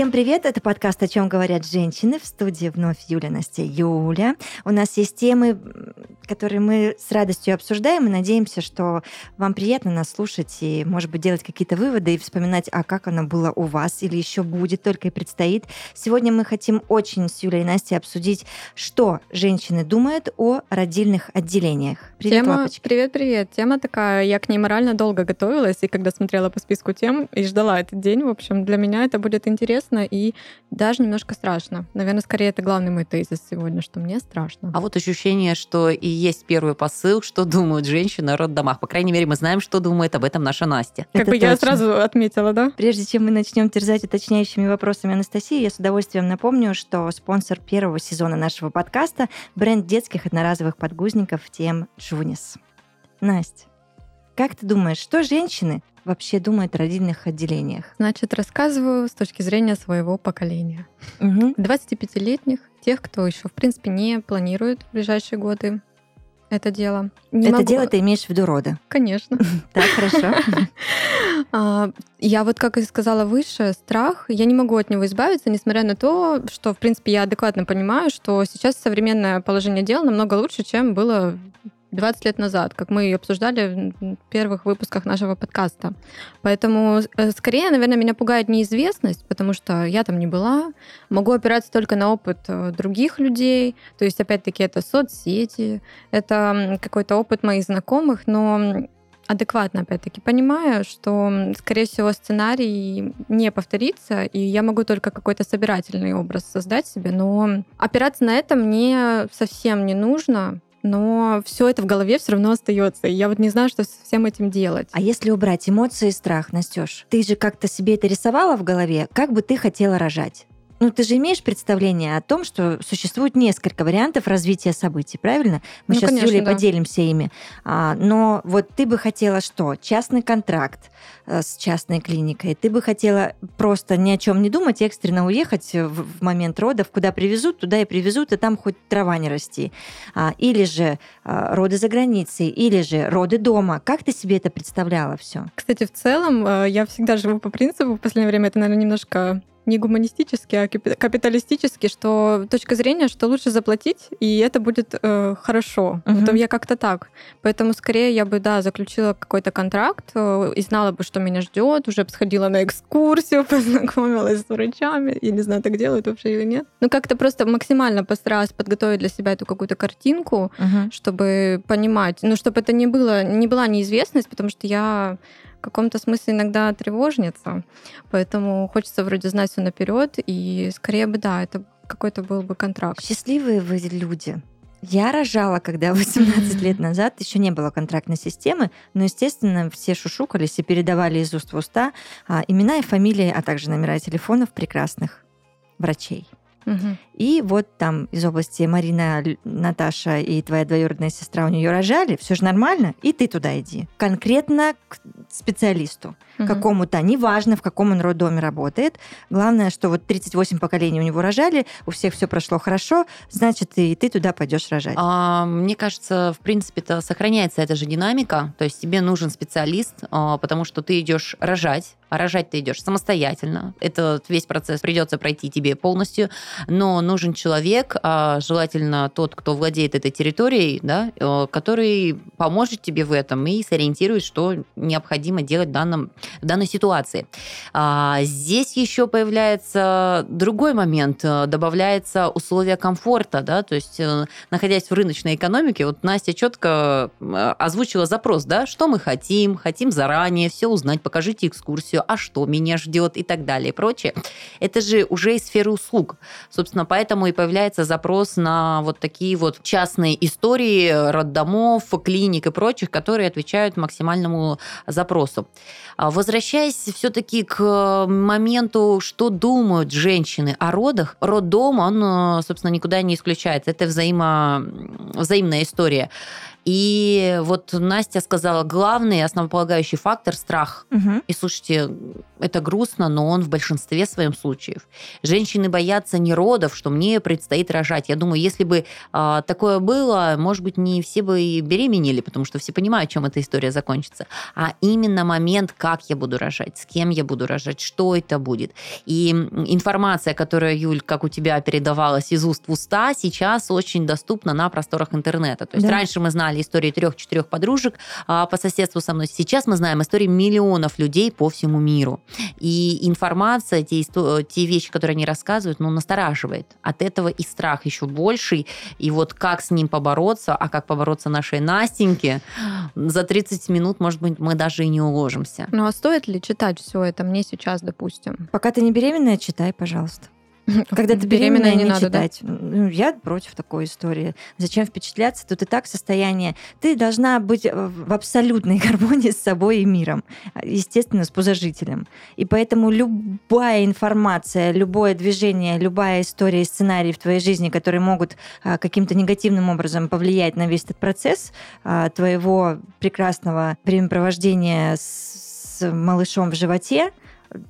Всем привет! Это подкаст «О чем говорят женщины». В студии вновь Юля, Настя, Юля. У нас есть темы, которые мы с радостью обсуждаем и надеемся, что вам приятно нас слушать и, может быть, делать какие-то выводы и вспоминать, а как оно было у вас или еще будет, только и предстоит. Сегодня мы хотим очень с Юлей и Настей обсудить, что женщины думают о родильных отделениях. Привет, Тема... Лапочка. Привет, привет. Тема такая, я к ней морально долго готовилась, и когда смотрела по списку тем и ждала этот день, в общем, для меня это будет интересно и даже немножко страшно. Наверное, скорее это главный мой тезис сегодня, что мне страшно. А вот ощущение, что и есть первый посыл, что думают женщины о роддомах. По крайней мере, мы знаем, что думает об этом наша Настя. Как это бы точно. я сразу отметила, да? Прежде чем мы начнем терзать уточняющими вопросами Анастасии, я с удовольствием напомню, что спонсор первого сезона нашего подкаста – бренд детских одноразовых подгузников тем Джунис. Настя, как ты думаешь, что женщины вообще думают о родильных отделениях? Значит, рассказываю с точки зрения своего поколения. Угу. 25-летних, тех, кто еще, в принципе, не планирует в ближайшие годы это дело. Не это могу... дело ты имеешь в виду роды? Конечно. Так, хорошо. А, я вот, как и сказала выше, страх, я не могу от него избавиться, несмотря на то, что, в принципе, я адекватно понимаю, что сейчас современное положение дел намного лучше, чем было 20 лет назад, как мы обсуждали в первых выпусках нашего подкаста. Поэтому э, скорее, наверное, меня пугает неизвестность, потому что я там не была, могу опираться только на опыт э, других людей, то есть, опять-таки, это соцсети, это какой-то опыт моих знакомых, но адекватно, опять-таки, понимаю, что, скорее всего, сценарий не повторится, и я могу только какой-то собирательный образ создать себе, но опираться на это мне совсем не нужно, но все это в голове все равно остается. И я вот не знаю, что с всем этим делать. А если убрать эмоции и страх, Настеж, ты же как-то себе это рисовала в голове, как бы ты хотела рожать? Ну, ты же имеешь представление о том, что существует несколько вариантов развития событий, правильно? Мы ну, сейчас конечно, с Юлей да. поделимся ими. А, но вот ты бы хотела что? Частный контракт с частной клиникой. Ты бы хотела просто ни о чем не думать, экстренно уехать в, момент родов, куда привезут, туда и привезут, и там хоть трава не расти. А, или же а, роды за границей, или же роды дома. Как ты себе это представляла все? Кстати, в целом а, я всегда живу по принципу, в последнее время это, наверное, немножко не гуманистически, а капиталистически, что точка зрения, что лучше заплатить, и это будет э, хорошо. Uh-huh. Я как-то так. Поэтому скорее я бы, да, заключила какой-то контракт э, и знала бы, что меня ждет, уже сходила на экскурсию, познакомилась с врачами. Я не знаю, так делают вообще или нет. Ну, как-то просто максимально постаралась подготовить для себя эту какую-то картинку, uh-huh. чтобы понимать, ну, чтобы это не было, не была неизвестность, потому что я в каком-то смысле иногда тревожница, поэтому хочется вроде знать все наперед, и скорее бы да, это какой-то был бы контракт. Счастливые вы люди. Я рожала, когда 18 лет назад еще не было контрактной системы, но, естественно, все шушукались и передавали из уст в уста а, имена и фамилии, а также номера телефонов прекрасных врачей. Угу. И вот там из области Марина, Наташа и твоя двоюродная сестра у нее рожали, все же нормально, и ты туда иди. Конкретно к специалисту угу. какому-то, неважно, в каком он роддоме работает. Главное, что вот 38 поколений у него рожали, у всех все прошло хорошо, значит, и ты туда пойдешь рожать. А, мне кажется, в принципе-то сохраняется эта же динамика, то есть тебе нужен специалист, а, потому что ты идешь рожать, а рожать ты идешь самостоятельно. Этот весь процесс придется пройти тебе полностью, но нужен человек, а, желательно тот, кто владеет этой территорией, да, э, который поможет тебе в этом и сориентирует, что необходимо делать в, данном, в данной ситуации. А, здесь еще появляется другой момент, э, добавляется условия комфорта, да, то есть э, находясь в рыночной экономике, вот Настя четко озвучила запрос, да, что мы хотим, хотим заранее все узнать, покажите экскурсию, а что меня ждет и так далее и прочее. Это же уже из сферы услуг. Собственно, поэтому и появляется запрос на вот такие вот частные истории роддомов, клиник и прочих, которые отвечают максимальному запросу. А возвращаясь все-таки к моменту, что думают женщины о родах, роддом, он, собственно, никуда не исключается. Это взаимо... взаимная история. И вот Настя сказала, главный основополагающий фактор – страх. Мгм. И слушайте, это грустно, но он в большинстве своем случаев. Женщины боятся не родов, что мне предстоит рожать. Я думаю, если бы а, такое было, может быть, не все бы и беременели, потому что все понимают, чем эта история закончится. А именно момент, как я буду рожать, с кем я буду рожать, что это будет. И информация, которая, Юль, как у тебя передавалась из уст в уста, сейчас очень доступна на просторах интернета. То есть Да. раньше мы знали истории трех-четырех подружек а, по соседству со мной. Сейчас мы знаем истории миллионов людей по всему миру. И информация, те, исто- те вещи, которые они рассказывают, ну, настораживает. От этого и страх еще больший. И вот как с ним побороться, а как побороться нашей Настеньке, за 30 минут, может быть, мы даже и не уложимся. Ну а стоит ли читать все это мне сейчас, допустим? Пока ты не беременная, читай, пожалуйста. Когда ты беременная, не, надо, да? читать. Ну, я против такой истории. Зачем впечатляться? Тут и так состояние. Ты должна быть э, в абсолютной гармонии с собой и миром. Естественно, с пузожителем. И поэтому любая информация, любое движение, любая история и сценарий в твоей жизни, которые могут а, каким-то негативным образом повлиять на весь этот процесс а, твоего прекрасного времяпровождения с малышом в животе,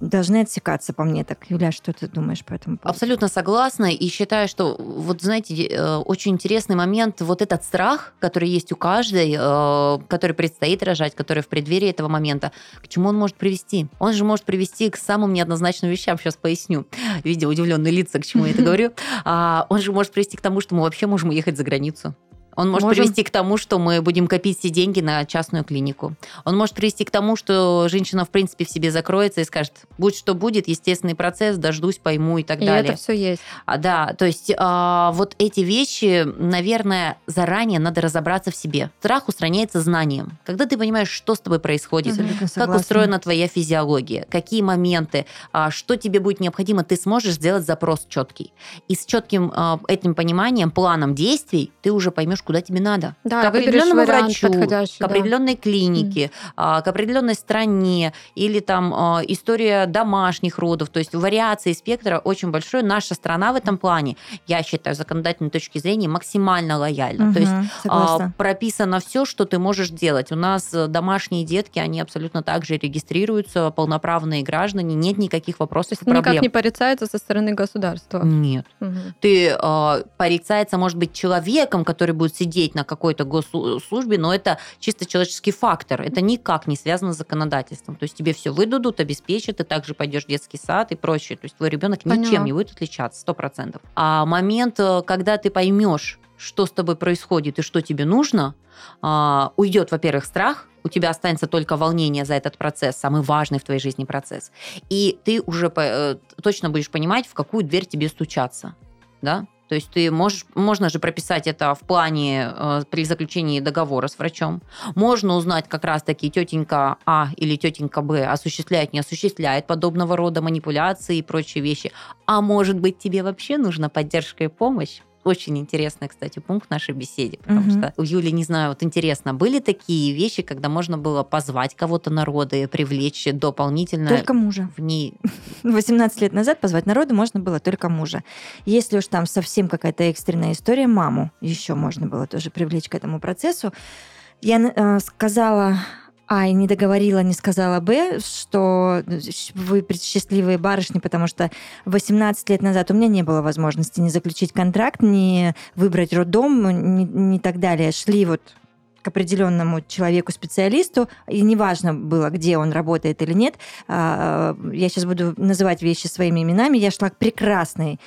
должны отсекаться по мне так. Юля, что ты думаешь по этому поводу? Абсолютно согласна и считаю, что вот знаете, э, очень интересный момент, вот этот страх, который есть у каждой, э, который предстоит рожать, который в преддверии этого момента, к чему он может привести? Он же может привести к самым неоднозначным вещам, сейчас поясню, видя удивленные лица, к чему я это говорю. А, Он же может привести к тому, что мы вообще можем уехать за границу. Он может Можем. привести к тому, что мы будем копить все деньги на частную клинику. Он может привести к тому, что женщина, в принципе, в себе закроется и скажет, будь что будет, естественный процесс, дождусь, пойму и так И далее. это все есть. А, да, то есть а, вот эти вещи, наверное, заранее надо разобраться в себе. Страх устраняется знанием. Когда ты понимаешь, что с тобой происходит, как устроена твоя физиология, какие моменты, а, что тебе будет необходимо, ты сможешь сделать запрос четкий. И с четким а, этим пониманием, планом действий, ты уже поймешь, куда тебе надо. Да, к определенному врачу, к да. определенной клинике, а, к определенной стране или там а, история домашних родов. То есть вариации спектра очень большой. Наша страна в этом плане, я считаю, с законодательной точки зрения максимально лояльна. То есть а, согласна. прописано все, что ты можешь делать. У нас э, домашние детки, они абсолютно так же регистрируются, полноправные граждане, нет никаких вопросов и проблем. никак не порицается со стороны государства. Нет. Мгм. Ты э, порицается, может быть, человеком, который будет сидеть на какой-то госслужбе, но это чисто человеческий фактор. Это никак не связано с законодательством. То есть тебе все выдадут, обеспечат, ты также пойдешь в детский сад и прочее. То есть твой ребенок ничем Поняла. не будет отличаться, сто процентов. А момент, э, когда ты поймешь, что с тобой происходит и что тебе нужно, а, уйдет, во-первых, страх, у тебя останется только волнение за этот процесс, самый важный в твоей жизни процесс. И ты уже э, точно будешь понимать, в какую дверь тебе стучаться. Да? То есть ты можешь, можно же прописать это в плане э, при заключении договора с врачом. Можно узнать как раз-таки тетенька А или тетенька Б осуществляет, не осуществляет подобного рода манипуляции и прочие вещи. А может быть тебе вообще нужна поддержка и помощь? Очень интересный, кстати, пункт нашей беседе, потому Мгм. что у Юли, не знаю, вот интересно, были такие вещи, когда можно было позвать кого-то на роды, привлечь дополнительно Только мужа. в ней 18 лет назад позвать народу можно было только мужа. Если уж там совсем какая-то экстренная история, маму еще можно было тоже привлечь к этому процессу. Я э, сказала А, и не договорила, не сказала Б, что вы счастливые барышни, потому что 18 лет назад у меня не было возможности ни заключить контракт, ни выбрать роддом, ни, ни так далее. Шли вот к определенному человеку-специалисту, и неважно было, где он работает или нет, а, я сейчас буду называть вещи своими именами, я шла к прекрасной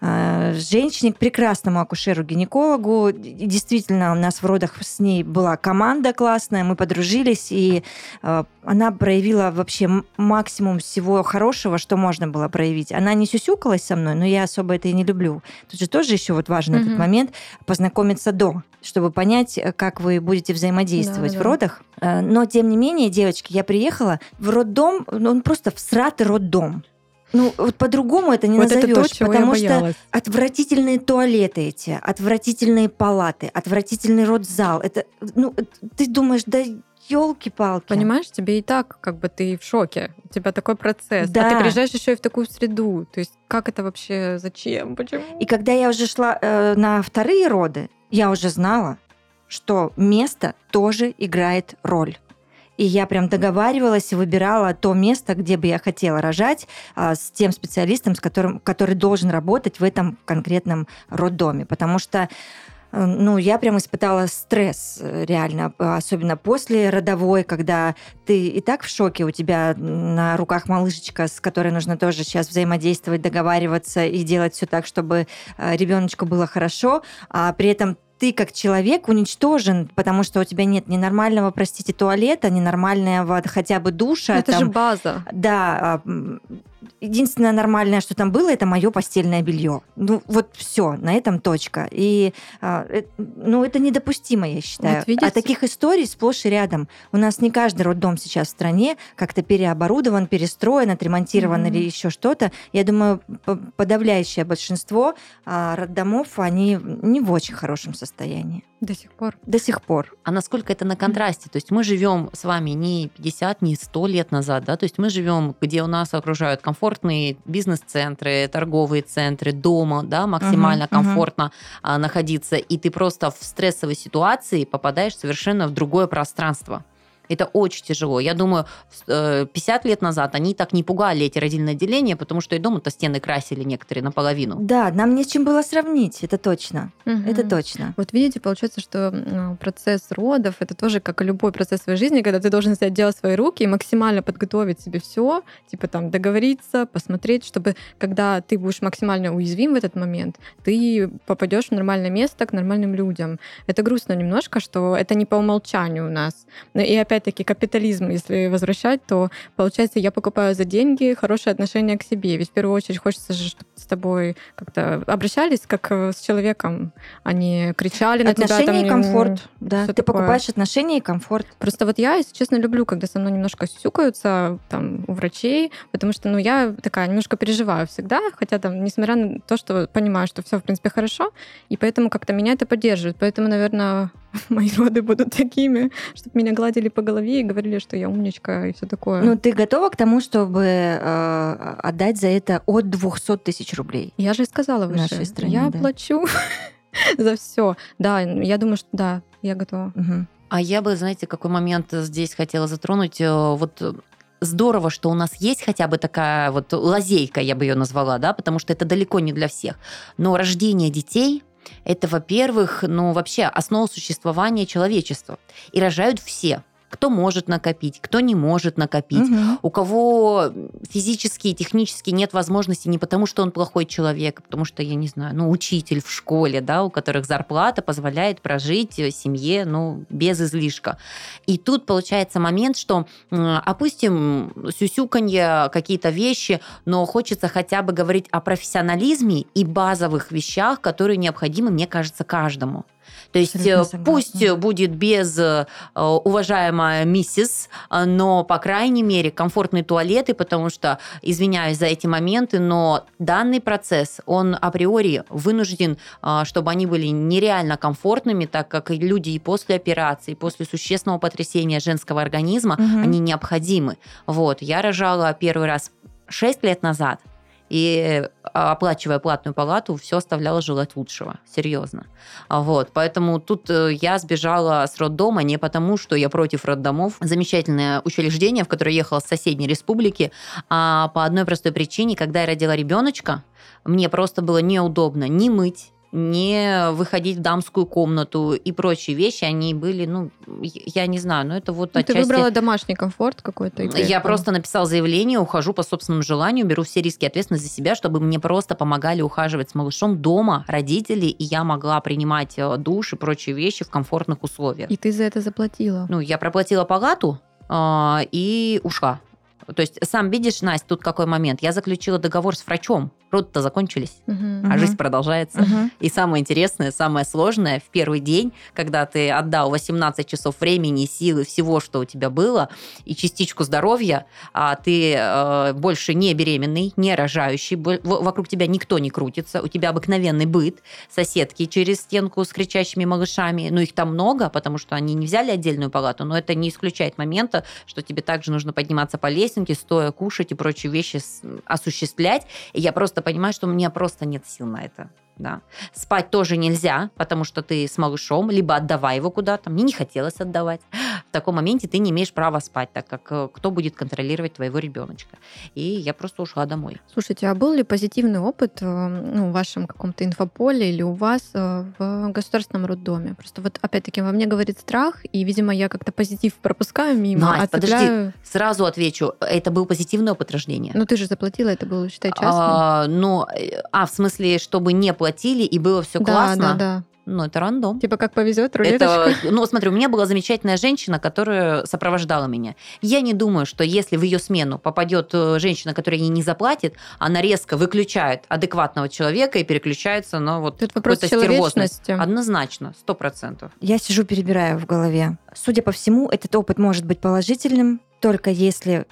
женщине, к прекрасному акушеру-гинекологу. Действительно, у нас в родах с ней была команда классная, мы подружились, и а, она проявила вообще максимум всего хорошего, что можно было проявить. Она не сюсюкалась со мной, но я особо это и не люблю. Тут же тоже еще вот важен этот Мгм. момент познакомиться до, чтобы понять, э, как вы будете взаимодействовать Да, в да. родах. Э, Но, тем не менее, девочки, я приехала в роддом, ну, он просто всратый роддом. Ну, вот по-другому это не вот назовешь, это то, чего потому я что отвратительные туалеты эти, отвратительные палаты, отвратительный родзал. Это, ну, ты думаешь, да елки-палки. Понимаешь, тебе и так как бы ты в шоке. У тебя такой процесс. А Да. ты приезжаешь еще и в такую среду. То есть как это вообще, зачем, почему? И когда я уже шла э, на вторые роды, я уже знала, что место тоже играет роль. И я прям договаривалась выбирала то место, где бы я хотела рожать а, с тем специалистом, с которым, который должен работать в этом конкретном роддоме. Потому что э, ну, я прям испытала стресс э, реально, особенно после родовой, когда ты и так в шоке, у тебя на руках малышечка, с которой нужно тоже сейчас взаимодействовать, договариваться и делать все так, чтобы э, ребеночку было хорошо, а при этом ты как человек уничтожен, потому что у тебя нет ни нормального, простите, туалета, ни нормального хотя бы душа. Это там, же база. Да, а, единственное нормальное, что там было, это мое постельное белье. Ну, вот все, на этом точка. И, а, э, ну, это недопустимо, я считаю. Вот а таких историй сплошь и рядом. У нас не каждый роддом сейчас в стране как-то переоборудован, перестроен, отремонтирован mm-hmm. или еще что-то. Я думаю, подавляющее большинство а, роддомов, они не в очень хорошем состоянии. До сих пор. До сих пор. А насколько это на контрасте? То есть мы живем с вами не 50, не 100 лет назад, да? То есть мы живем, где у нас окружают комфортные бизнес-центры, торговые центры, дома, да, максимально uh-huh, комфортно uh-huh. находиться, и ты просто в стрессовой ситуации попадаешь совершенно в другое пространство. Это очень тяжело. Я думаю, 50 э, лет назад они так не пугали эти родильные отделения, потому что и дома-то стены красили некоторые наполовину. Да, нам не с чем было сравнить, это точно. Угу. Это точно. Вот видите, получается, что процесс родов это тоже как и любой процесс своей жизни, когда ты должен взять дело в свои руки и максимально подготовить себе все, типа там договориться, посмотреть, чтобы когда ты будешь максимально уязвим в этот момент, ты попадешь в нормальное место к нормальным людям. Это грустно немножко, что это не по умолчанию у нас. И опять опять-таки капитализм, если возвращать, то получается, я покупаю за деньги хорошее отношение к себе. Ведь в первую очередь хочется же, чтобы с тобой как-то обращались как э, с человеком, а не кричали на отношения тебя. Отношения и комфорт. Да, ты такое. покупаешь отношения и комфорт. Просто вот я, если честно, люблю, когда со мной немножко сюсюкаются там у врачей, потому что, ну, я такая немножко переживаю всегда, хотя там, несмотря на то, что понимаю, что все в принципе хорошо, и поэтому как-то меня это поддерживает. Поэтому, наверное, мои роды будут такими, чтобы меня гладили по голове и говорили, что я умничка и все такое. Ну, ты готова к тому, чтобы э, отдать за это от 200 тысяч рублей? Я же сказала выше. В нашей стране, Я да. плачу за все. Да, я думаю, что да, я готова. Угу. А я бы, знаете, какой момент здесь хотела затронуть? Э, вот здорово, что у нас есть хотя бы такая вот лазейка, я бы ее назвала, да, потому что это далеко не для всех. Но рождение детей это, во-первых, ну, вообще основа существования человечества. И рожают все кто может накопить, кто не может накопить, угу. у кого физически и технически нет возможности не потому, что он плохой человек, а потому что, я не знаю, ну, учитель в школе, да, у которых зарплата позволяет прожить семье, ну, без излишка. И тут получается момент, что опустим сюсюканье, какие-то вещи, но хочется хотя бы говорить о профессионализме и базовых вещах, которые необходимы, мне кажется, каждому. То есть э, пусть будет без э, уважаемая миссис, э, но, по крайней мере, комфортные туалеты, потому что, извиняюсь за эти моменты, но данный процесс, он априори вынужден, чтобы они были нереально комфортными, так как люди и после операции, и после существенного потрясения женского организма, угу. они необходимы. Вот, я рожала первый раз 6 лет назад, и а, оплачивая платную палату, все оставляло желать лучшего, серьезно. Вот, поэтому тут э, я сбежала с роддома не потому, что я против роддомов. Замечательное учреждение, в которое ехала с соседней республики, а по одной простой причине, когда я родила ребеночка, мне просто было неудобно ни мыть, не выходить в дамскую комнату и прочие вещи, они были, ну, я не знаю, но это вот ну, отчасти... Ты выбрала домашний комфорт какой-то? Я просто написала заявление, ухожу по собственному желанию, беру все риски и ответственность за себя, чтобы мне просто помогали ухаживать с малышом дома родители, и я могла принимать э, душ и прочие вещи в комфортных условиях. И ты за это заплатила? Ну, я проплатила палату э, и ушла. То есть, сам видишь, Настя, тут какой момент. Я заключила договор с врачом. Роды-то закончились, угу. а жизнь продолжается. Угу. И самое интересное, самое сложное, в первый день, когда ты отдал 18 часов времени, силы, всего, что у тебя было, и частичку здоровья, а ты э, больше не беременный, не рожающий, вокруг тебя никто не крутится, у тебя обыкновенный быт, соседки через стенку с кричащими малышами, ну их там много, потому что они не взяли отдельную палату, но это не исключает момента, что тебе также нужно подниматься по лестнице, стоя, кушать и прочие вещи осуществлять. И я просто просто понимаешь, что у меня просто нет сил на это. Да. Спать тоже нельзя, потому что ты с малышом, либо отдавай его куда-то. Мне не хотелось отдавать. В таком моменте ты не имеешь права спать, так как э, кто будет контролировать твоего ребеночка. И я просто ушла домой. Слушайте, а был ли позитивный опыт э, ну, в вашем каком-то инфополе или у вас э, в государственном роддоме? Просто вот опять-таки во мне говорит страх, и, видимо, я как-то позитив пропускаю мимо. Настя, подожди, сразу отвечу. Это был позитивный опыт рождения. Ну ты же заплатила, это было, считай, частным. А, ну, а в смысле, чтобы не платили, и было все да, классно. Да, да. Ну, это рандом. Типа как повезет, рулеточка. Это, ну, смотри, у меня была замечательная женщина, которая сопровождала меня. Я не думаю, что если в ее смену попадет э, женщина, которая ей не заплатит, она резко выключает адекватного человека и переключается на вот Тут вопрос стервозность. Однозначно, сто процентов. Я сижу, перебираю в голове. Судя по всему, этот опыт может быть положительным, только если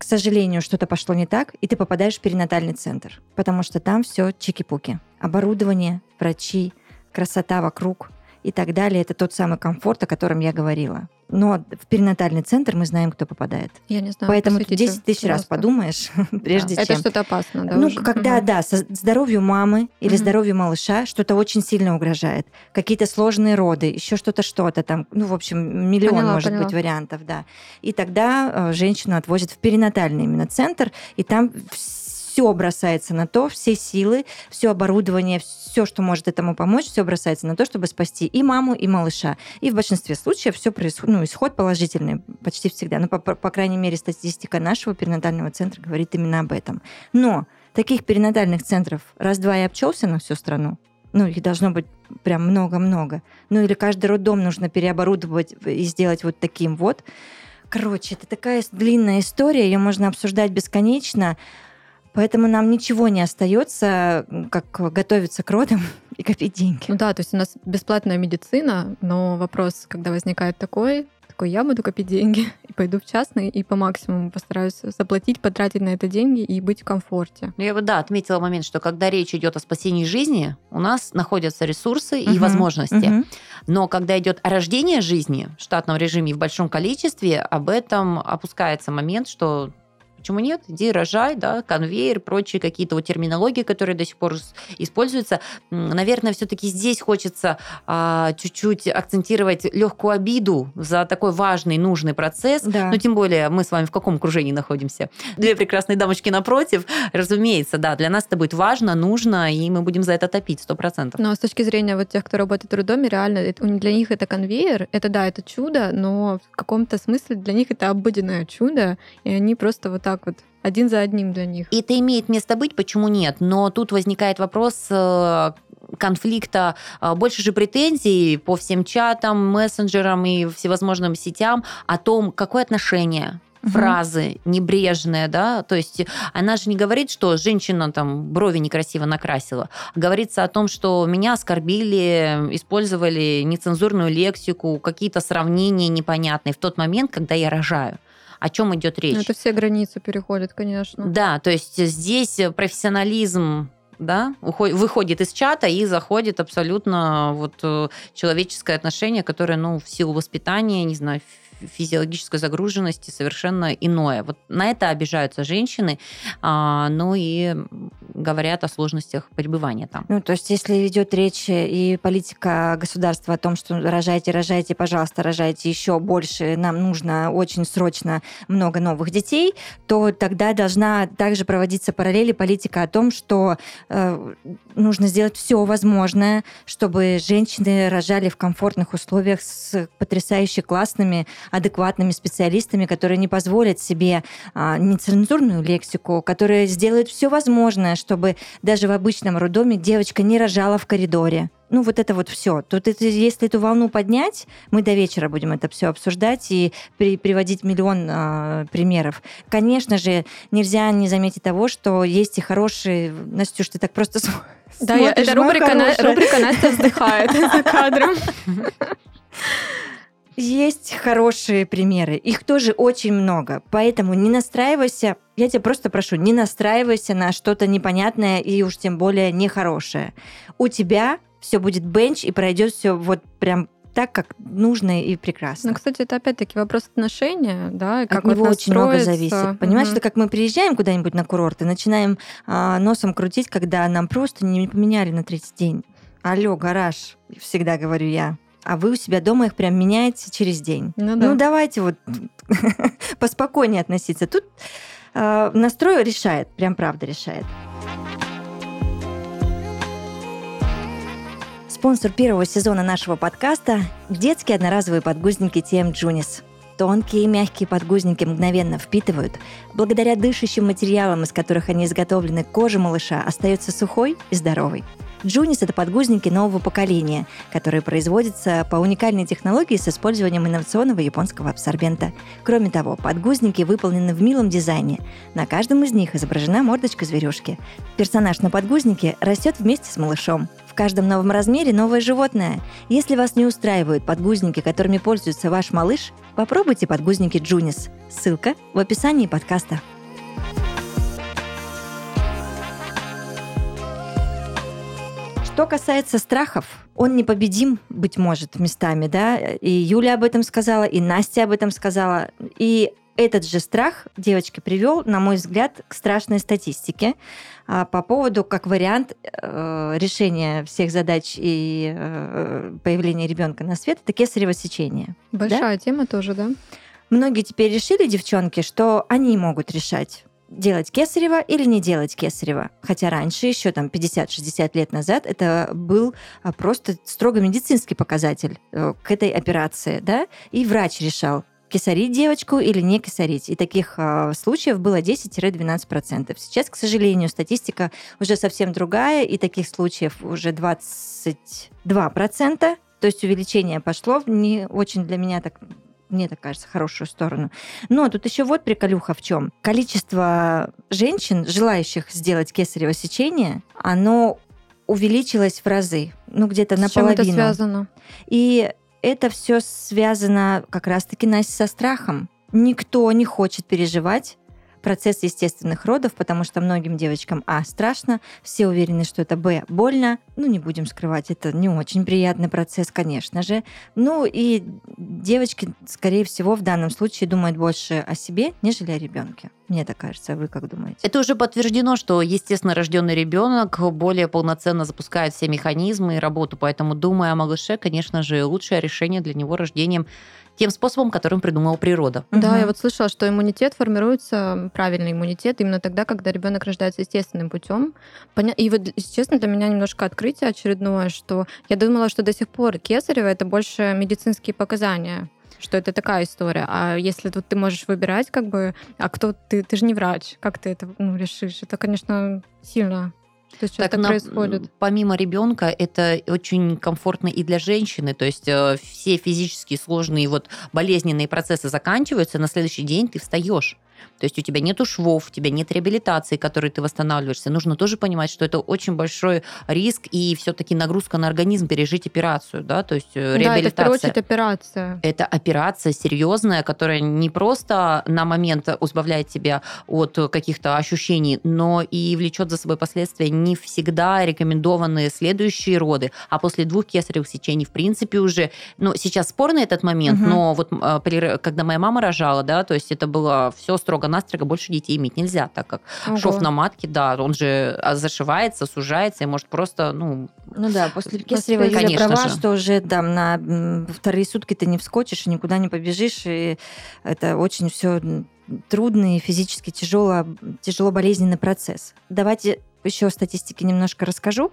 к сожалению, что-то пошло не так, и ты попадаешь в перинатальный центр, потому что там все чики-пуки. Оборудование, врачи, красота вокруг и так далее. Это тот самый комфорт, о котором я говорила. Но в перинатальный центр мы знаем, кто попадает. Я не знаю. Поэтому ты 10 тысяч раз подумаешь, прежде да. чем... Это что-то опасно, да? Ну, уже? когда, угу. да, здоровью мамы или угу. здоровью малыша что-то очень сильно угрожает. Какие-то сложные роды, еще что-то, что-то там. Ну, в общем, миллион поняла, может поняла. быть вариантов, да. И тогда э, женщину отвозят в перинатальный именно центр, и там все бросается на то, все силы, все оборудование, все, что может этому помочь, все бросается на то, чтобы спасти и маму, и малыша. И в большинстве случаев все происходит, ну, исход положительный почти всегда. Ну, по, по крайней мере, статистика нашего перинатального центра говорит именно об этом. Но таких перинатальных центров раз-два и обчелся на всю страну. Ну, их должно быть прям много-много. Ну, или каждый роддом нужно переоборудовать и сделать вот таким вот. Короче, это такая длинная история, ее можно обсуждать бесконечно. Поэтому нам ничего не остается, как готовиться к родам и копить деньги. Ну да, то есть у нас бесплатная медицина, но вопрос, когда возникает такой, такой, я буду копить деньги и пойду в частный и по максимуму постараюсь заплатить, потратить на это деньги и быть в комфорте. Ну, я бы, да, отметила момент, что когда речь идет о спасении жизни, у нас находятся ресурсы и угу, возможности. Угу. Но когда идет о рождении жизни в штатном режиме в большом количестве, об этом опускается момент, что Почему нет? Иди рожай, да, конвейер, прочие какие-то вот терминологии, которые до сих пор используются. Наверное, все-таки здесь хочется а, чуть-чуть акцентировать легкую обиду за такой важный, нужный процесс. Да. Ну, тем более, мы с вами в каком окружении находимся? Две прекрасные дамочки напротив. Разумеется, да, для нас это будет важно, нужно, и мы будем за это топить, сто процентов. Но с точки зрения вот тех, кто работает в роддоме, реально, для них это конвейер, это да, это чудо, но в каком-то смысле для них это обыденное чудо, и они просто вот так вот один за одним для них. И это имеет место быть, почему нет? Но тут возникает вопрос э, конфликта, э, больше же претензий по всем чатам, мессенджерам и всевозможным сетям о том, какое отношение фразы небрежные, да, то есть она же не говорит, что женщина там брови некрасиво накрасила, говорится о том, что меня оскорбили, использовали нецензурную лексику, какие-то сравнения непонятные в тот момент, когда я рожаю о чем идет речь. Это все границы переходят, конечно. Да, то есть здесь профессионализм да, выходит из чата и заходит абсолютно вот э, человеческое отношение, которое, ну, в силу воспитания, не знаю, физиологической загруженности совершенно иное. Вот на это обижаются женщины, а, ну и говорят о сложностях пребывания там. Ну, то есть, если идет речь и политика государства о том, что рожайте, рожайте, пожалуйста, рожайте еще больше, нам нужно очень срочно много новых детей, то тогда должна также проводиться параллели политика о том, что э, нужно сделать все возможное, чтобы женщины рожали в комфортных условиях с потрясающе классными адекватными специалистами, которые не позволят себе а, нецензурную лексику, которые сделают все возможное, чтобы даже в обычном роддоме девочка не рожала в коридоре. Ну, вот это вот все. Тут это, если эту волну поднять, мы до вечера будем это все обсуждать и при, приводить миллион э, примеров. Конечно же, нельзя не заметить того, что есть и хорошие... Настюш, ты так просто Да, я, это рубрика, на, рубрика Настя вздыхает за кадром. Есть хорошие примеры, их тоже очень много, поэтому не настраивайся, я тебя просто прошу, не настраивайся на что-то непонятное и уж тем более нехорошее. У тебя все будет бенч и пройдет все вот прям так, как нужно и прекрасно. Ну, кстати, это опять-таки вопрос отношения, да, как От него очень много зависит. Понимаешь, Мгм. что как мы приезжаем куда-нибудь на курорт и начинаем а, носом крутить, когда нам просто не поменяли на третий день. Алло, гараж, всегда говорю я. А вы у себя дома их прям меняете через день. Ну да. Ну, давайте вот поспокойнее относиться. Тут а, настрой решает, прям правда решает. Спонсор первого сезона нашего подкаста – детские одноразовые подгузники TM Junis. Тонкие и мягкие подгузники мгновенно впитывают. Благодаря дышащим материалам, из которых они изготовлены, кожа малыша остается сухой и здоровой. Джунис – это подгузники нового поколения, которые производятся по уникальной технологии с использованием инновационного японского абсорбента. Кроме того, подгузники выполнены в милом дизайне. На каждом из них изображена мордочка зверюшки. Персонаж на подгузнике растет вместе с малышом. В каждом новом размере новое животное. Если вас не устраивают подгузники, которыми пользуется ваш малыш, попробуйте подгузники Джунис. Ссылка в описании подкаста. Что касается страхов, он непобедим, быть может, местами, да, и Юля об этом сказала, и Настя об этом сказала, и этот же страх девочки привел, на мой взгляд, к страшной статистике а, по поводу, как вариант э, решения всех задач и э, появления ребенка на свет, это кесарево сечение. Большая тема тоже, да? Многие теперь решили, девчонки, что они могут решать, делать кесарево или не делать кесарево. Хотя раньше, еще там 50-60 лет назад, это был а, просто строго медицинский показатель э, к этой операции, да, и врач решал, кесарить девочку или не кесарить. И таких э, случаев было 10-12%. Сейчас, к сожалению, статистика уже совсем другая, и таких случаев уже 22%. То есть увеличение пошло не очень для меня так мне так кажется, хорошую сторону. Но тут еще вот приколюха в чем. Количество женщин, желающих сделать кесарево сечение, оно увеличилось в разы, ну где-то С чем наполовину. это связано? И это все связано как раз-таки, Настя, со страхом. Никто не хочет переживать процесс естественных родов, потому что многим девочкам, а, страшно, все уверены, что это, б, больно, ну, не будем скрывать, это не очень приятный процесс, конечно же. Ну, и девочки, скорее всего, в данном случае думают больше о себе, нежели о ребенке. Мне так кажется, вы как думаете? Это уже подтверждено, что естественно рожденный ребенок более полноценно запускает все механизмы и работу, поэтому думая о малыше, конечно же, лучшее решение для него рождением тем способом, которым придумала природа. Да, Мгм. я вот слышала, что иммунитет формируется, правильный иммунитет, именно тогда, когда ребенок рождается естественным путем. Поня- И вот, если честно, для меня немножко открытие очередное, что я думала, что до сих пор кесарево это больше медицинские показания что это такая история. А если тут ты можешь выбирать, как бы, а кто ты, ты же не врач, как ты это ну, решишь? Это, конечно, сильно. То есть Так так на- происходит. Помимо ребенка, это очень комфортно и для женщины. То есть э, все физические сложные вот болезненные процессы заканчиваются, на следующий день ты встаешь. То есть у тебя нету швов, у тебя нет реабилитации, которой ты восстанавливаешься. Нужно тоже понимать, что это очень большой риск и все-таки нагрузка на организм пережить операцию, да, то есть э, Да, это в реабилитация. первую очередь операция. Это операция серьезная, которая не просто на момент избавляет тебя от каких-то ощущений, но и влечет за собой последствия не всегда рекомендованные следующие роды, а после двух кесаревых сечений, в принципе, уже, ну, сейчас спорный этот момент, Мгм. но вот э, при- когда моя мама рожала, да, то есть это было все строго-настрого, больше детей иметь нельзя, так как Ого. шов на матке, да, он же а, зашивается, сужается и может просто, ну, Ну да, после После- кесарева Юля Конечно права, же. что уже там на вторые сутки ты не вскочишь и никуда не побежишь, и это очень все трудный, физически тяжело, тяжело болезненный процесс. Давайте еще статистики немножко расскажу.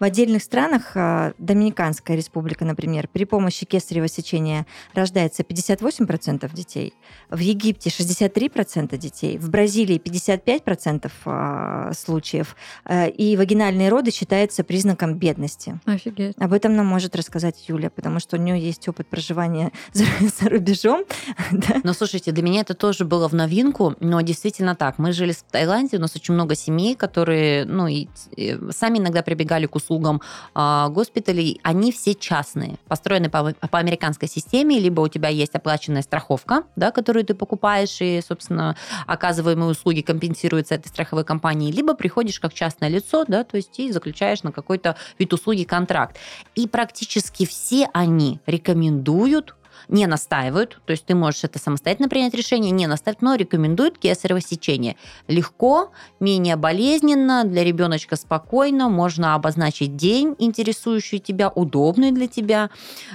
В отдельных странах, а, Доминиканская республика, например, при помощи кесарево сечения рождается 58% детей, в Египте 63% детей, в Бразилии 55% а, случаев, э, и вагинальные роды считаются признаком бедности. Офигеть. Об этом нам может рассказать Юля, потому что у нее есть опыт проживания за, за рубежом. да. Но слушайте, для меня это тоже было в новинку, но действительно так. Мы жили в Таиланде, у нас очень много семей, которые, ну, и, э, сами иногда прибегали к услугам а, госпиталей, они все частные, построены по, по американской системе, либо у тебя есть оплаченная страховка, да, которую ты покупаешь, и, собственно, оказываемые услуги компенсируются этой страховой компанией, либо приходишь как частное лицо, да, то есть и заключаешь на какой-то вид услуги контракт. И практически все они рекомендуют не настаивают, то есть ты можешь это самостоятельно принять решение, не настаивать, но рекомендуют кесарево сечение. Легко, менее болезненно, для ребеночка спокойно, можно обозначить день, интересующий тебя, удобный для тебя.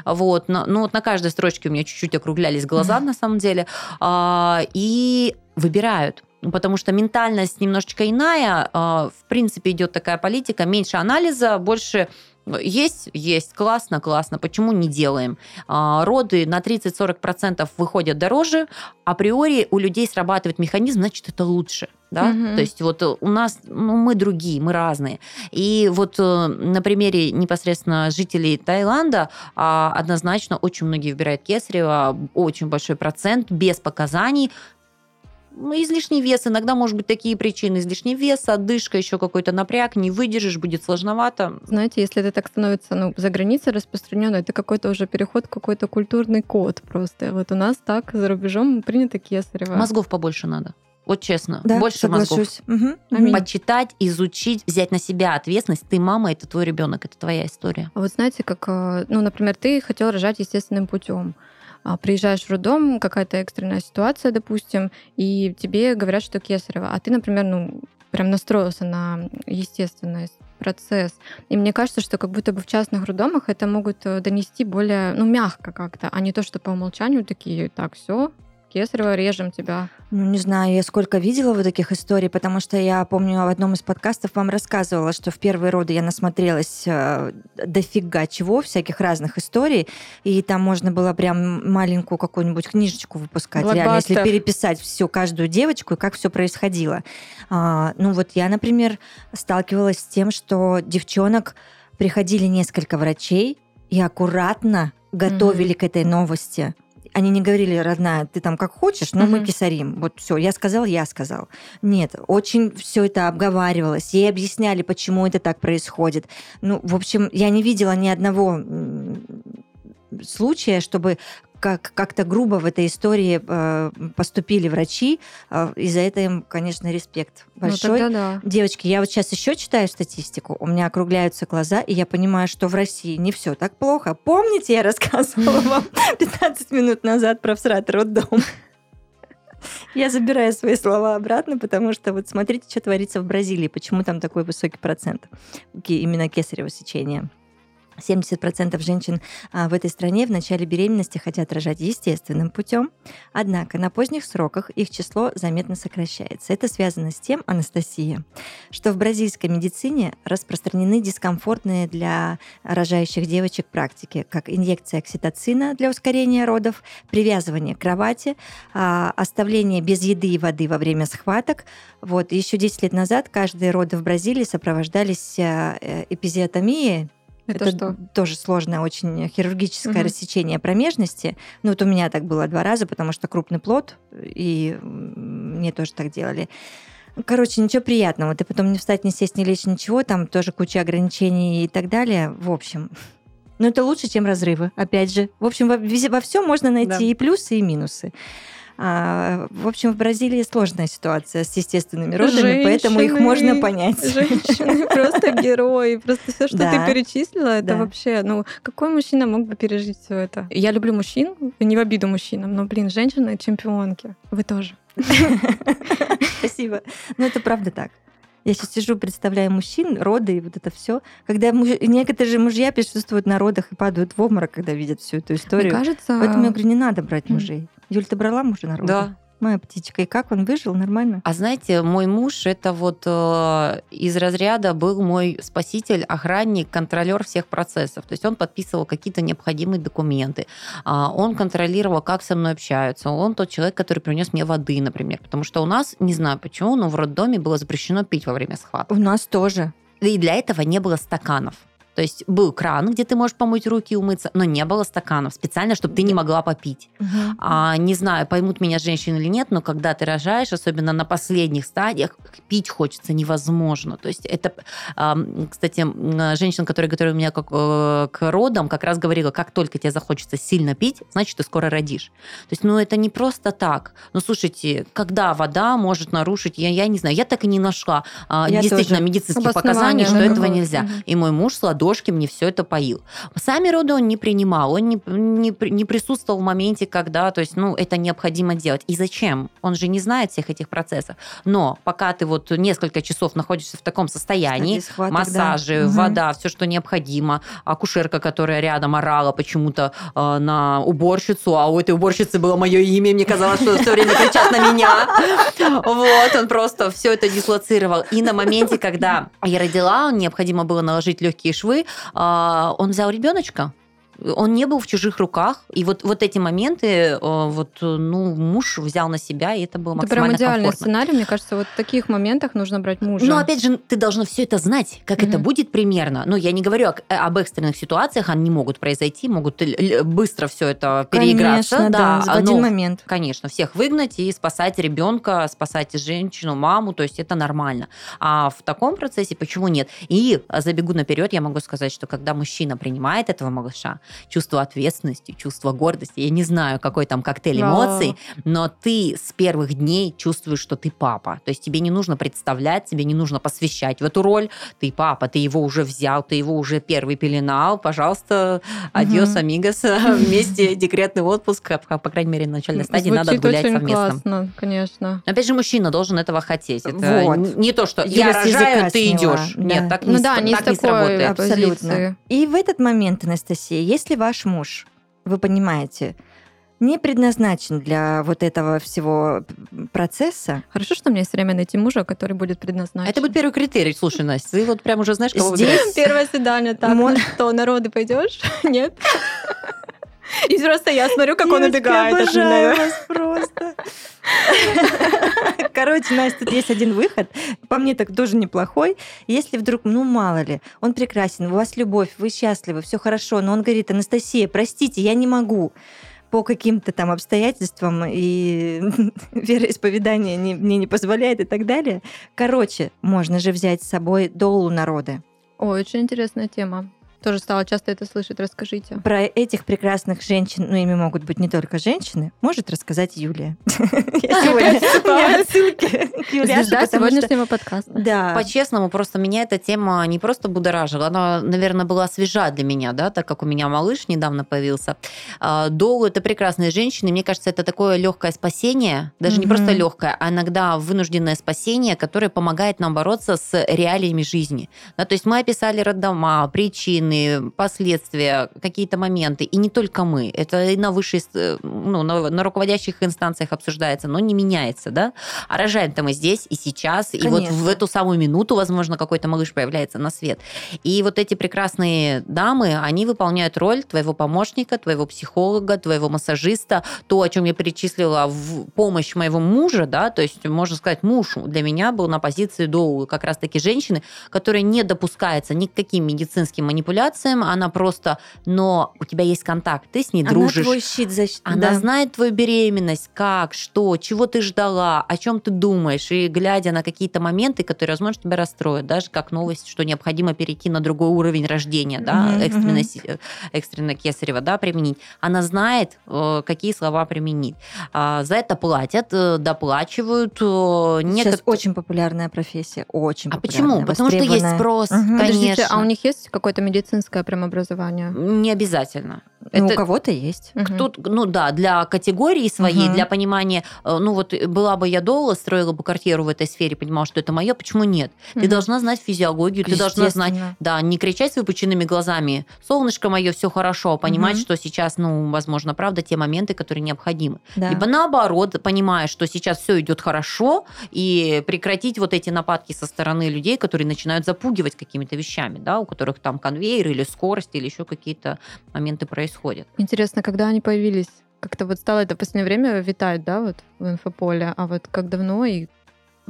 Вот. Ну вот на каждой строчке у меня чуть-чуть округлялись глаза, на самом деле. А, и выбирают потому что ментальность немножечко иная. А, в принципе, идет такая политика, меньше анализа, больше есть, есть, классно, классно. Почему не делаем? А, роды на 30-40% выходят дороже, априори у людей срабатывает механизм, значит, это лучше. Да? Угу. То есть вот у нас, ну, мы другие, мы разные. И вот э, на примере непосредственно жителей Таиланда а, однозначно очень многие выбирают кесарево, очень большой процент, без показаний, излишний вес, иногда может быть такие причины. Излишний вес, одышка, еще какой-то напряг, не выдержишь, будет сложновато. Знаете, если это так становится ну, за границей распространено, это какой-то уже переход какой-то культурный код просто. Вот у нас так за рубежом принято кесарево. Мозгов побольше надо. Вот честно, да, больше соглашусь. мозгов. Угу. Почитать, изучить, взять на себя ответственность. Ты мама, это твой ребенок, это твоя история. А вот знаете, как, э, ну, например, ты хотел рожать естественным путем. А, приезжаешь в роддом, какая-то экстренная ситуация, допустим, и тебе говорят, что кесарево, а ты, например, ну, прям настроился на естественность процесс. И мне кажется, что как будто бы в частных роддомах это могут э, донести более, ну, мягко как-то, а не то, что по умолчанию такие, так, все, Кесарево режем тебя. Ну, не знаю, я сколько видела вот таких историй, потому что я помню, в одном из подкастов вам рассказывала, что в первые роды я насмотрелась э, дофига чего, всяких разных историй, и там можно было прям маленькую какую-нибудь книжечку выпускать, реально, если переписать всю, каждую девочку и как все происходило. А, ну, вот я, например, сталкивалась с тем, что девчонок приходили несколько врачей и аккуратно готовили mm-hmm. к этой новости они не говорили, родная, ты там как хочешь, но uh-huh. мы кисарим. Вот все, я сказал, я сказал. Нет, очень все это обговаривалось. Ей объясняли, почему это так происходит. Ну, в общем, я не видела ни одного случая, чтобы как, как-то грубо в этой истории э, поступили врачи, э, и за это им, конечно, респект ну, большой. Ну, да. Девочки, я вот сейчас еще читаю статистику, у меня округляются глаза, и я понимаю, что в России не все так плохо. Помните, я рассказывала вам 15 минут назад про всрат роддом? Я забираю свои слова обратно, потому что вот смотрите, что творится в Бразилии, почему там такой высокий процент именно кесарево сечения. 70% женщин а, в этой стране в начале беременности хотят рожать естественным путем, однако на поздних сроках их число заметно сокращается. Это связано с тем, Анастасия, что в бразильской медицине распространены дискомфортные для рожающих девочек практики, как инъекция окситоцина для ускорения родов, привязывание к кровати, а, оставление без еды и воды во время схваток. Вот. Еще 10 лет назад каждые роды в Бразилии сопровождались а, э, эпизиотомией, это, это что? тоже сложное очень хирургическое угу. рассечение промежности. Ну вот у меня так было два раза, потому что крупный плод, и мне тоже так делали. Короче, ничего приятного. Ты потом не встать, не сесть, не лечь, ничего. Там тоже куча ограничений и так далее. В общем, но это лучше, чем разрывы, опять же. В общем, во, во всем можно найти да. и плюсы, и минусы. А, в общем, в Бразилии сложная ситуация с естественными родами, женщины, поэтому их можно понять. Женщины просто герои. Просто все, что ты перечислила, это вообще, ну, какой мужчина мог бы пережить все это? Я люблю мужчин, не в обиду мужчинам, но, блин, женщины чемпионки. Вы тоже. Спасибо. Но это правда так. Я сейчас сижу, представляю мужчин, роды и вот это все. Когда муж... некоторые же мужья присутствуют на родах и падают в обморок, когда видят всю эту историю. Мне кажется... Поэтому я говорю, не надо брать мужей. Юль, ты брала мужа на роды? Да. Моя птичка. И как он выжил? Нормально? А знаете, мой муж это вот э, из разряда был мой спаситель, охранник, контролер всех процессов. То есть он подписывал какие-то необходимые документы. А, он контролировал, как со мной общаются. Он тот человек, который принес мне воды, например. Потому что у нас, не знаю почему, но в роддоме было запрещено пить во время схватки. У нас тоже. И для этого не было стаканов. То есть был кран, где ты можешь помыть руки и умыться, но не было стаканов специально, чтобы ты не могла попить. Мгм. А, не знаю, поймут меня женщины или нет, но когда ты рожаешь, особенно на последних стадиях, пить хочется невозможно. То есть это, кстати, женщина, которая готовила меня э, к родам, как раз говорила, как только тебе захочется сильно пить, значит, ты скоро родишь. То есть, ну, это не просто так. Ну, слушайте, когда вода может нарушить, я, я не знаю, я так и не нашла а, Я действительно тоже. медицинских показаний, что этого нельзя. Мгм. И мой муж с ладошки мне все это поил. Сами роды он не принимал, он не, не, не присутствовал в моменте, когда, то есть, ну, это необходимо делать. И зачем? Он же не знает всех этих процессов. Но пока ты вот несколько часов находишься в таком состоянии, схваток, да. массажи, Мгм. вода, все, что необходимо. Акушерка, которая рядом орала почему-то э, на уборщицу, а у этой уборщицы было мое имя, мне казалось, что все время кричат на меня. Вот, он просто все это дислоцировал. И на моменте, когда я родила, необходимо было наложить легкие швы, а, он взял ребеночка, он не был в чужих руках, и вот, вот эти моменты, э, вот, э, ну, муж взял на себя, и это было Это прям максимально идеальный комфортно. сценарий. Мне кажется, вот в таких моментах нужно брать мужа. Но опять же, ты должна все это знать, как это Мгм. будет примерно. Ну, я не говорю о- об экстренных ситуациях, они могут произойти, могут быстро все это переиграться. Конечно, да, в но, один момент. Конечно, всех выгнать и спасать ребенка, спасать женщину, маму, то есть это нормально. А в таком процессе почему нет? И забегу наперед, я могу сказать, что когда мужчина принимает этого малыша, чувство ответственности, чувство гордости, я не знаю, какой там коктейль эмоций, но ты с первых дней чувствуешь, что ты папа. То есть тебе не нужно представлять, тебе не нужно посвящать в эту роль. Ты папа, ты его уже взял, ты его уже первый пеленал. Пожалуйста, адьос, Мгм. амигос. Вместе декретный отпуск, по, крайней мере, на начальной стадии надо гулять очень совместно. классно, конечно. Опять же, мужчина должен этого хотеть. Это Вот. не то, что я рожаю, ты сняла, идешь. да. Нет, так не, ну да, не так не такой сработает. Абсолютно. И в этот момент, Анастасия, если ваш муж, вы понимаете, не предназначен для вот этого всего процесса, Хорошо, что у меня есть время найти мужа, который будет предназначен. Это будет первый критерий. Слушай, Настя, ты вот прям уже знаешь, кого Здесь выбирать. Первое свидание. Так, Мо- ну что, народы пойдешь? Нет? И просто я смотрю, как он Девочки, убегает от обожаю меня. вас просто. Короче, Настя, тут есть один выход. По мне так тоже неплохой. Если вдруг, ну мало ли, он прекрасен, у вас любовь, вы счастливы, все хорошо, но он говорит, Анастасия, простите, я не могу по каким-то там обстоятельствам и вероисповедание не- мне не позволяет и так далее. Короче, можно же взять с собой долу народа. Ой, очень интересная тема. Тоже стала часто это слышать. Расскажите. Про этих прекрасных женщин, ну, ими могут быть не только женщины, может рассказать Юлия. Я сегодня Звезда сегодняшнего подкаста. Да. По-честному, просто меня эта тема не просто будоражила, она, наверное, была свежа для меня, да, так как у меня малыш недавно появился. А, Долу это прекрасные женщины, мне кажется, это такое легкое спасение, даже не просто легкое, а иногда вынужденное спасение, которое помогает нам бороться с реалиями жизни. Да, то есть мы описали роддома, причины, последствия, какие-то моменты, и не только мы, это и на высшей, э, ну, на, на руководящих инстанциях обсуждается, но не меняется, да, а рожаем-то мы здесь и сейчас, и вот Конечно. в эту самую минуту, возможно, какой-то малыш появляется на свет. И вот эти прекрасные дамы, они выполняют роль твоего помощника, твоего психолога, твоего массажиста, то, о чем я перечислила в помощь моего мужа, да, то есть, можно сказать, муж для меня был на позиции до как раз-таки женщины, которая не допускается ни к каким медицинским манипуляциям, она просто, но у тебя есть контакт, ты с ней Она дружишь. твой щит защиты. Она знает твою беременность, как, что, чего ты ждала, о чем ты думаешь, и глядя на какие-то моменты, которые, возможно, тебя расстроят, даже как новость, что необходимо перейти на другой уровень рождения, да, Мгм, экстренно, экстренно кесарево, да, применить. Она знает, э, какие слова применить. А, За это платят, э, доплачивают. э, Сейчас некотор- очень популярная профессия, очень А популярная, почему? Потому что есть спрос, Мгм. конечно. Подождите, а у них есть какое-то медицинское прям образование? Не обязательно. Ну, Это- у кого-то есть. Тут, ну да, для категории своей, Мгм. для понимания, э, ну вот э, была бы я дола, строила бы карьеру в этой сфере, понимала, что это мое, почему нет? Ты Мгм. должна знать физиологию, ты должна знать, да, не кричать с выпученными глазами, солнышко мое, все хорошо, а понимать, Мгм. что сейчас, ну, возможно, правда, те моменты, которые необходимы. Да. Либо наоборот, понимая, что сейчас все идет хорошо, и прекратить вот эти нападки со стороны людей, которые начинают запугивать какими-то вещами, да, у которых там конвейер или скорость, или еще какие-то моменты происходят. Интересно, когда они появились? Как-то вот стало это в последнее время витать, да, вот в инфополе, а вот как давно и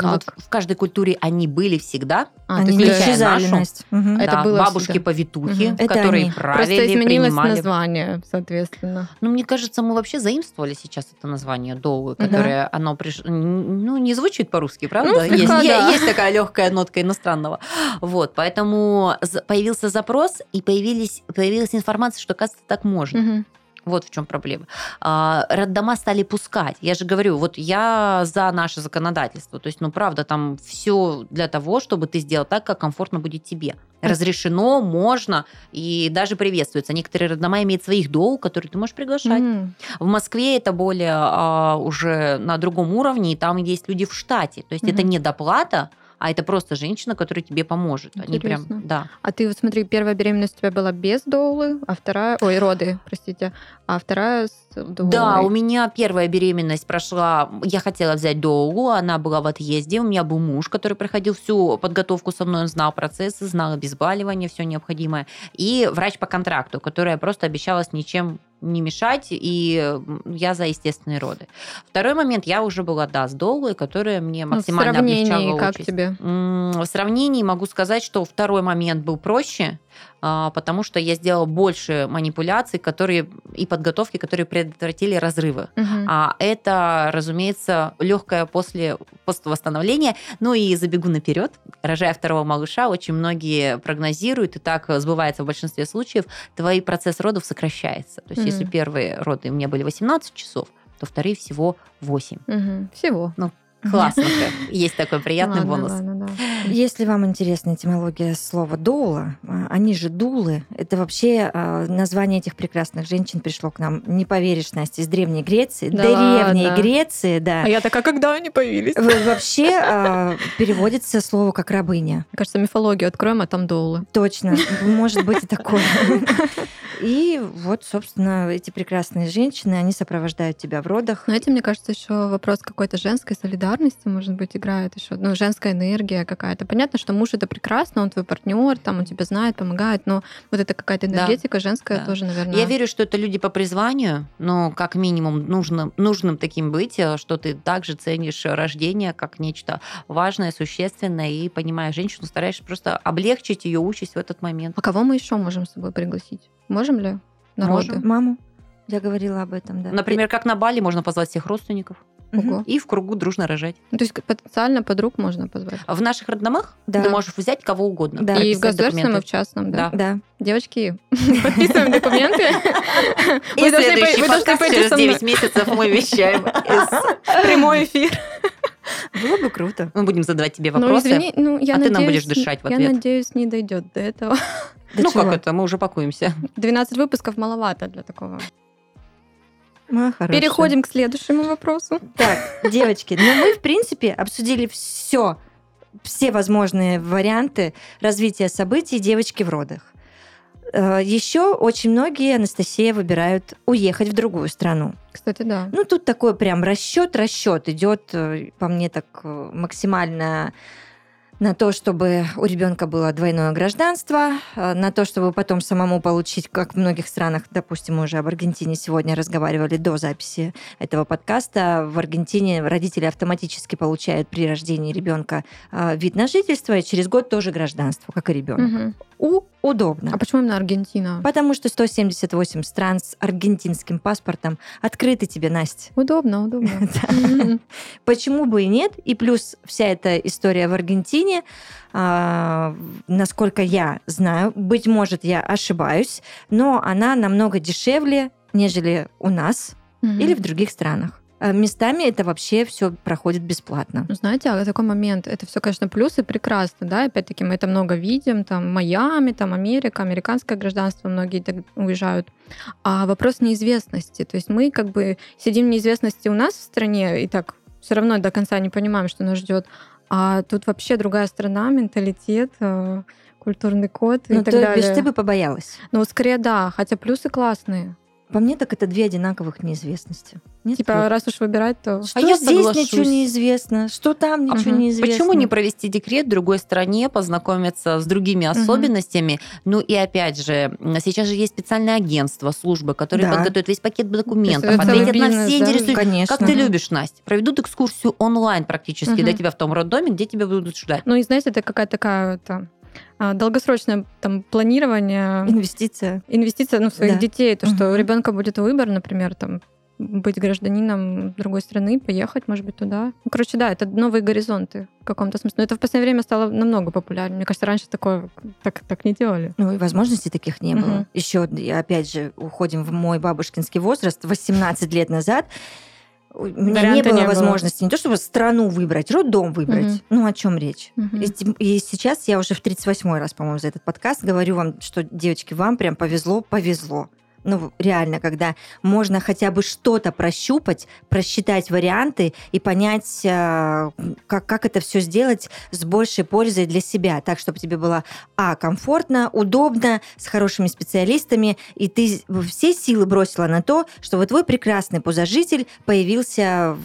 Ну, вот Как? в каждой культуре они были всегда. А, Они исчезали. Настя. Мгм. Это Да, было бабушки всегда. повитухи, Мгм. Это которые они. правили, Просто изменилось принимали. название, соответственно. Ну, мне кажется, мы вообще заимствовали сейчас это название Да. которое оно приш... ну не звучит по-русски, правда? Ну, есть, да. есть такая легкая нотка иностранного. Вот, поэтому появился запрос и появились появилась информация, что кажется так можно. Мгм. Вот в чем проблема. А, роддома стали пускать. Я же говорю, вот я за наше законодательство. То есть, ну, правда, там все для того, чтобы ты сделал так, как комфортно будет тебе. Разрешено, можно и даже приветствуется. Некоторые роддома имеют своих доу, которые ты можешь приглашать. М. В Москве это более а, уже на другом уровне, и там есть люди в штате. То есть это Мгм. не доплата, а это просто женщина, которая тебе поможет. Они прям, да. А ты вот смотри, первая беременность у тебя была без доулы, а вторая... Ой, роды, простите. А вторая с доулой. Да, у меня первая беременность прошла. Я хотела взять доулу, она была в отъезде. У меня был муж, который проходил всю подготовку со мной, он знал процессы, знал обезболивание, все необходимое. И врач по контракту, которая просто обещалась ничем не мешать, и я за естественные роды. Второй момент, я уже была, да, с доулой, которая мне Ну, в максимально сравнении облегчала как участь. тебе? В сравнении могу сказать, что второй момент был проще, потому что я сделала больше манипуляций, которые и подготовки, которые предотвратили разрывы. Мгм. А это, разумеется, легкое после поствосстановления. Ну и забегу наперед. Рожая второго малыша, очень многие прогнозируют, и так сбывается в большинстве случаев, твой процесс родов сокращается. То есть если Мгм. первые роды у меня были 18 часов, то вторые всего 8. Мгм. Всего. Классно. Есть такой приятный Ладно, бонус. ладно, да. Если вам интересна этимология слова доула, а, они же дулы. Это вообще а, название этих прекрасных женщин пришло к нам, не поверишь, Настя, из Древней Греции. Да Древней? Греции, да. А я такая, когда они появились? Вообще а, переводится слово как рабыня. Мне кажется, мифологию откроем, а там доулы. Точно, может быть и такое. И вот, собственно, эти прекрасные женщины, они сопровождают тебя в родах. Знаете, мне кажется, еще вопрос какой-то женской солидарности, может быть, играет еще. Ну, женская энергия какая-то. Понятно, что муж это прекрасно, он твой партнер, там он тебя знает, помогает, но вот это какая-то Да. энергетика женская Да. тоже, наверное. Я верю, что это люди по призванию, но как минимум нужно, нужным таким быть, э, что ты также ценишь рождение как нечто важное, существенное, и понимая женщину, стараешься просто облегчить ее участь в этот момент. А кого мы еще можем с собой пригласить? Можем ли? Народы? Можем. Маму. Я говорила об этом, да. Например, как на Бали можно позвать всех родственников Ого. и в кругу дружно рожать. Ну, то есть потенциально подруг можно позвать. В наших роддомах Да. ты можешь взять кого угодно. Да. И в государственном, и в документы. частном, да? Да. Да. Девочки, подписываем документы. И Вы следующий подкаст через со мной. 9 месяцев мы вещаем. Прямой эфир. Было бы круто. Мы будем задавать тебе Ну, вопросы. извини, ну, я а ты нам надеюсь, будешь дышать в Я ответ. надеюсь, не дойдет до этого. До ну чего? как это, мы уже пакуемся. 12 выпусков маловато для такого. Моя хорошая. Переходим к следующему вопросу. Так, девочки, ну мы, в принципе, обсудили все, все возможные варианты развития событий девочки в родах. Еще очень многие, Анастасия, выбирают уехать в другую страну. Кстати, да. Ну, тут такой прям расчет, расчет идет, э, по мне, так э, максимально на то, чтобы у ребенка было двойное гражданство, э, на то, чтобы потом самому получить, как в многих странах, допустим, мы уже об Аргентине сегодня разговаривали до записи этого подкаста, в Аргентине родители автоматически получают при рождении ребенка э, вид на жительство и через год тоже гражданство, как и ребенок. Мгм. У удобно. А почему именно Аргентина? Потому что 178 стран с аргентинским паспортом открыты тебе, Настя. Удобно, удобно. Почему бы и нет? И плюс вся эта история в Аргентине, а, насколько я знаю, быть может, я ошибаюсь, но она намного дешевле, нежели у нас или в других странах. А Местами это вообще все проходит бесплатно. Ну, Знаете, а такой момент, это все, конечно, плюсы прекрасно, да, опять-таки мы это много видим, там Майами, там Америка, американское гражданство, многие так уезжают. А вопрос неизвестности, то есть мы как бы сидим в неизвестности у нас в стране и так все равно до конца не понимаем, что нас ждет, а тут вообще другая страна, менталитет, э, культурный код и Ну, так то далее. бишь ты бы побоялась. Ну, скорее да, хотя плюсы классные. По мне так это две одинаковых неизвестности. Нет Типа, вот. раз уж выбирать, то... что А я здесь соглашусь. ничего неизвестно, что там ничего Мгм. неизвестно. Почему не провести декрет в другой стране, познакомиться с другими особенностями? Ну и опять же, сейчас же есть специальное агентство, службы, которые Да. подготовят весь пакет документов, То есть ответят целый на бизнес, все да? интересующие Конечно. Как ты любишь, Настя? Проведут экскурсию онлайн практически Мгм. для тебя в том роддоме, где тебя будут ждать. Ну и знаете, это какая-то такая это, а, долгосрочное там планирование, Инвестиция. инвестиция ну, в своих Да. детей, то, что Мгм. у ребенка будет выбор, например, там быть гражданином другой страны, поехать, может быть, туда. Ну, короче, да, это новые горизонты в каком-то смысле. Но это в последнее время стало намного популярнее. Мне кажется, раньше такое так, так не делали. Ну и возможностей таких не было. Мгм. Еще, опять же, уходим в мой бабушкинский возраст, 18 лет назад. У меня не было не было. возможности не то чтобы страну выбрать, роддом выбрать. Мгм. Ну, о чем речь? Мгм. И, и сейчас я уже в 38-й раз, по-моему, за этот подкаст говорю вам, что, девочки, вам прям повезло, повезло. Ну, реально, когда можно хотя бы что-то прощупать, просчитать варианты и понять, а, как, как это все сделать с большей пользой для себя, так, чтобы тебе было, а, комфортно, удобно, с хорошими специалистами, и ты все силы бросила на то, чтобы твой прекрасный пузожитель появился,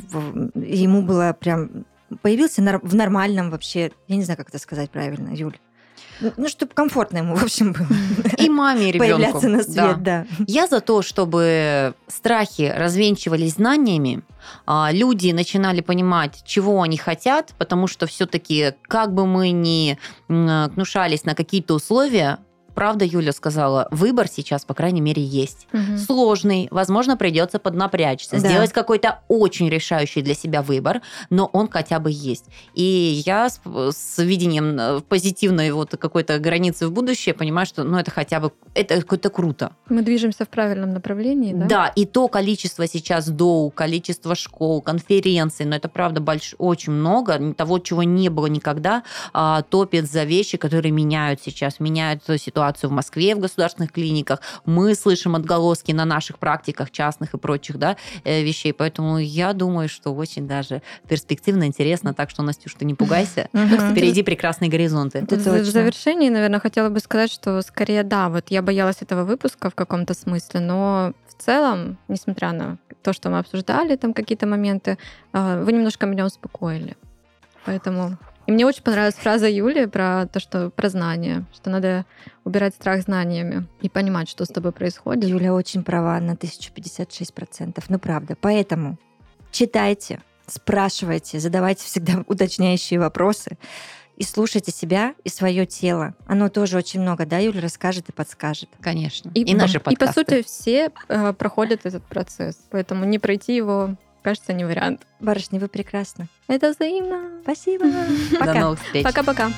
ему было прям появился в нормальном вообще, я не знаю, как это сказать правильно, Юль. Ну, Ну, чтобы комфортно ему, в общем, было. И маме, и ребенку. Появляться на Да. свет, да. Я за то, чтобы страхи развенчивались знаниями, а, люди начинали понимать, чего они хотят, потому что все-таки, как бы мы ни гнушались на какие-то условия, правда, Юля сказала, выбор сейчас, по крайней мере, есть. Мгм. Сложный, возможно, придется поднапрячься, Да. сделать какой-то очень решающий для себя выбор, но он хотя бы есть. И я с, с видением э, позитивной вот какой-то границы в будущее понимаю, что ну, это хотя бы это какое-то круто. Мы движемся в правильном направлении, да? Да? и то количество сейчас доу, количество школ, конференций, но это правда больш... очень много, того, чего не было никогда, а, топит за вещи, которые меняют сейчас, меняют ситуацию в Москве в государственных клиниках. Мы слышим отголоски на наших практиках частных и прочих да, э, вещей, поэтому я думаю, что очень даже перспективно, интересно, так что, Настюш, ты не пугайся, впереди прекрасные горизонты. В- завершении, наверное, хотела бы сказать, что скорее да, вот я боялась этого выпуска в каком-то смысле, но в целом, несмотря на то, что мы обсуждали, там какие-то моменты, а, вы немножко меня успокоили. Поэтому... И мне очень понравилась фраза Юли про то, что про знания, что надо убирать страх знаниями и понимать, что с тобой происходит. Юля очень права на 1056%. Ну, правда. Поэтому читайте, спрашивайте, задавайте всегда уточняющие вопросы и слушайте себя и свое тело. Оно тоже очень много, да, Юля, расскажет и подскажет. Конечно. И, И, наши и по подкасты. сути все э, проходят этот процесс, поэтому не пройти его, кажется, не вариант. Барышни, вы прекрасны. Это взаимно. Спасибо. До Пока. новых встреч. Пока-пока.